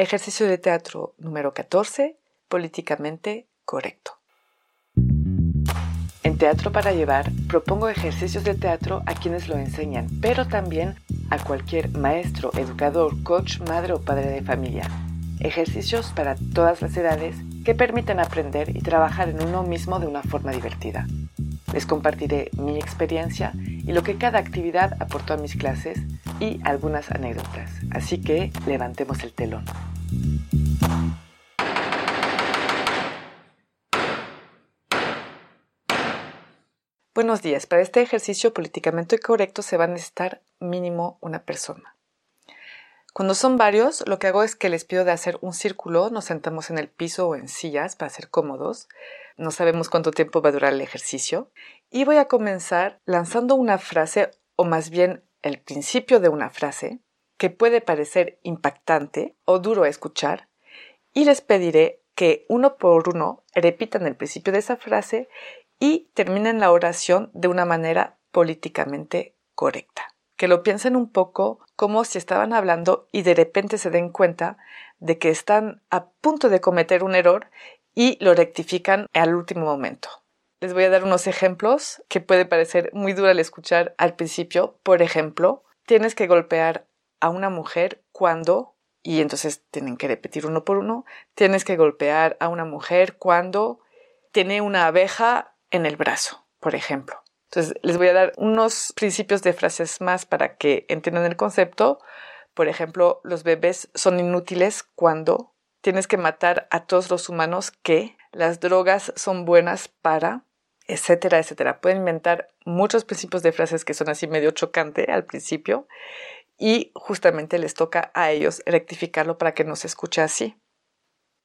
Ejercicio de teatro número 14. Políticamente correcto. En Teatro para Llevar propongo ejercicios de teatro a quienes lo enseñan, pero también a cualquier maestro, educador, coach, madre o padre de familia. Ejercicios para todas las edades que permiten aprender y trabajar en uno mismo de una forma divertida. Les compartiré mi experiencia y lo que cada actividad aportó a mis clases y algunas anécdotas. Así que levantemos el telón. Buenos días. Para este ejercicio políticamente correcto se va a necesitar mínimo una persona. Cuando son varios, lo que hago es que les pido de hacer un círculo, nos sentamos en el piso o en sillas para ser cómodos. No sabemos cuánto tiempo va a durar el ejercicio. Y voy a comenzar lanzando una frase, o más bien el principio de una frase, que puede parecer impactante o duro a escuchar, y les pediré que uno por uno repitan el principio de esa frase y terminen la oración de una manera políticamente correcta. Que lo piensen un poco como si estaban hablando y de repente se den cuenta de que están a punto de cometer un error y lo rectifican al último momento. Les voy a dar unos ejemplos que puede parecer muy duro al escuchar al principio. Por ejemplo, tienes que golpear a una mujer cuando, y entonces tienen que repetir uno por uno, tienes que golpear a una mujer cuando tiene una abeja en el brazo, por ejemplo. Entonces, les voy a dar unos principios de frases más para que entiendan el concepto. Por ejemplo, los bebés son inútiles cuando tienes que matar a todos los humanos que las drogas son buenas para, etcétera, etcétera. Pueden inventar muchos principios de frases que son así medio chocante al principio y justamente les toca a ellos rectificarlo para que no se escuche así.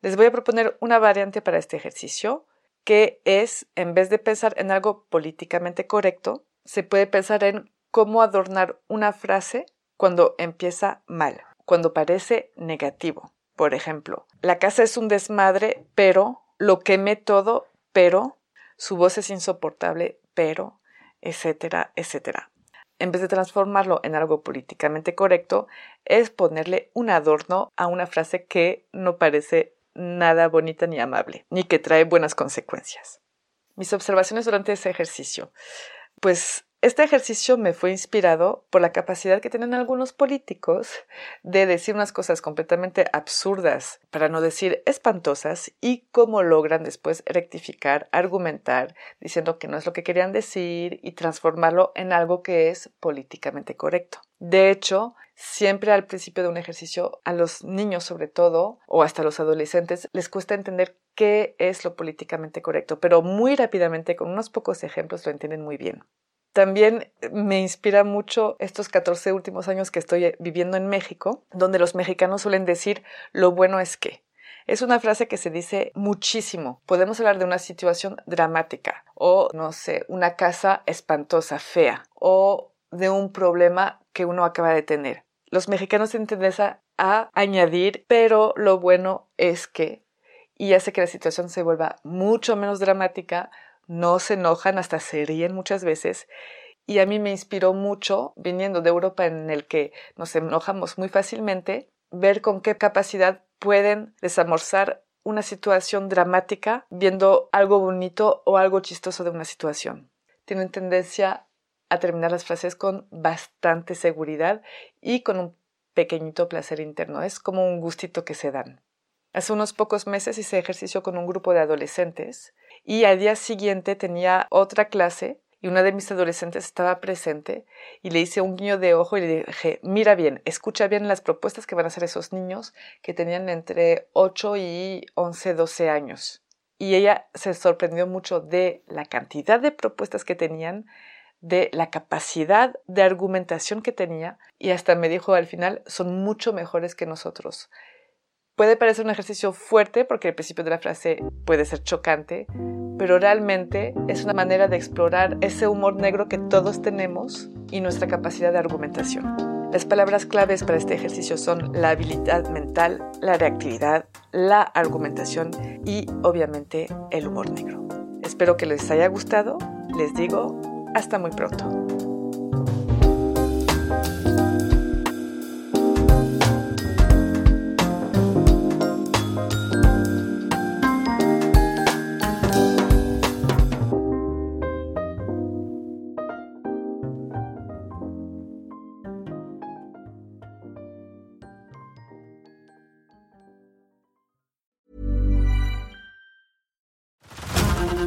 Les voy a proponer una variante para este ejercicio que es, en vez de pensar en algo políticamente correcto, se puede pensar en cómo adornar una frase cuando empieza mal, cuando parece negativo. Por ejemplo, la casa es un desmadre, pero lo quemé todo, pero su voz es insoportable, pero, etcétera, etcétera. En vez de transformarlo en algo políticamente correcto, es ponerle un adorno a una frase que no parece nada bonita ni amable, ni que trae buenas consecuencias. Mis observaciones durante ese ejercicio. Pues este ejercicio me fue inspirado por la capacidad que tienen algunos políticos de decir unas cosas completamente absurdas, para no decir espantosas, y cómo logran después rectificar, argumentar, diciendo que no es lo que querían decir y transformarlo en algo que es políticamente correcto. De hecho, siempre al principio de un ejercicio, a los niños sobre todo, o hasta a los adolescentes, les cuesta entender qué es lo políticamente correcto, pero muy rápidamente, con unos pocos ejemplos, lo entienden muy bien. También me inspira mucho estos 14 últimos años que estoy viviendo en México, donde los mexicanos suelen decir lo bueno es que. Es una frase que se dice muchísimo. Podemos hablar de una situación dramática o, no sé, una casa espantosa, fea o de un problema que uno acaba de tener. Los mexicanos tienen tendencia a añadir, pero lo bueno es que, y hace que la situación se vuelva mucho menos dramática, no se enojan, hasta se ríen muchas veces. Y a mí me inspiró mucho, viniendo de Europa en el que nos enojamos muy fácilmente, ver con qué capacidad pueden desamorzar una situación dramática viendo algo bonito o algo chistoso de una situación. Tienen tendencia a terminar las frases con bastante seguridad y con un pequeñito placer interno. Es como un gustito que se dan. Hace unos pocos meses hice ejercicio con un grupo de adolescentes y al día siguiente tenía otra clase y una de mis adolescentes estaba presente y le hice un guiño de ojo y le dije, mira bien, escucha bien las propuestas que van a hacer esos niños que tenían entre 8 y 11, 12 años. Y ella se sorprendió mucho de la cantidad de propuestas que tenían, de la capacidad de argumentación que tenía y hasta me dijo al final, son mucho mejores que nosotros. Puede parecer un ejercicio fuerte porque el principio de la frase puede ser chocante, pero realmente es una manera de explorar ese humor negro que todos tenemos y nuestra capacidad de argumentación. Las palabras claves para este ejercicio son la habilidad mental, la reactividad, la argumentación y obviamente el humor negro. Espero que les haya gustado. Les digo, hasta muy pronto.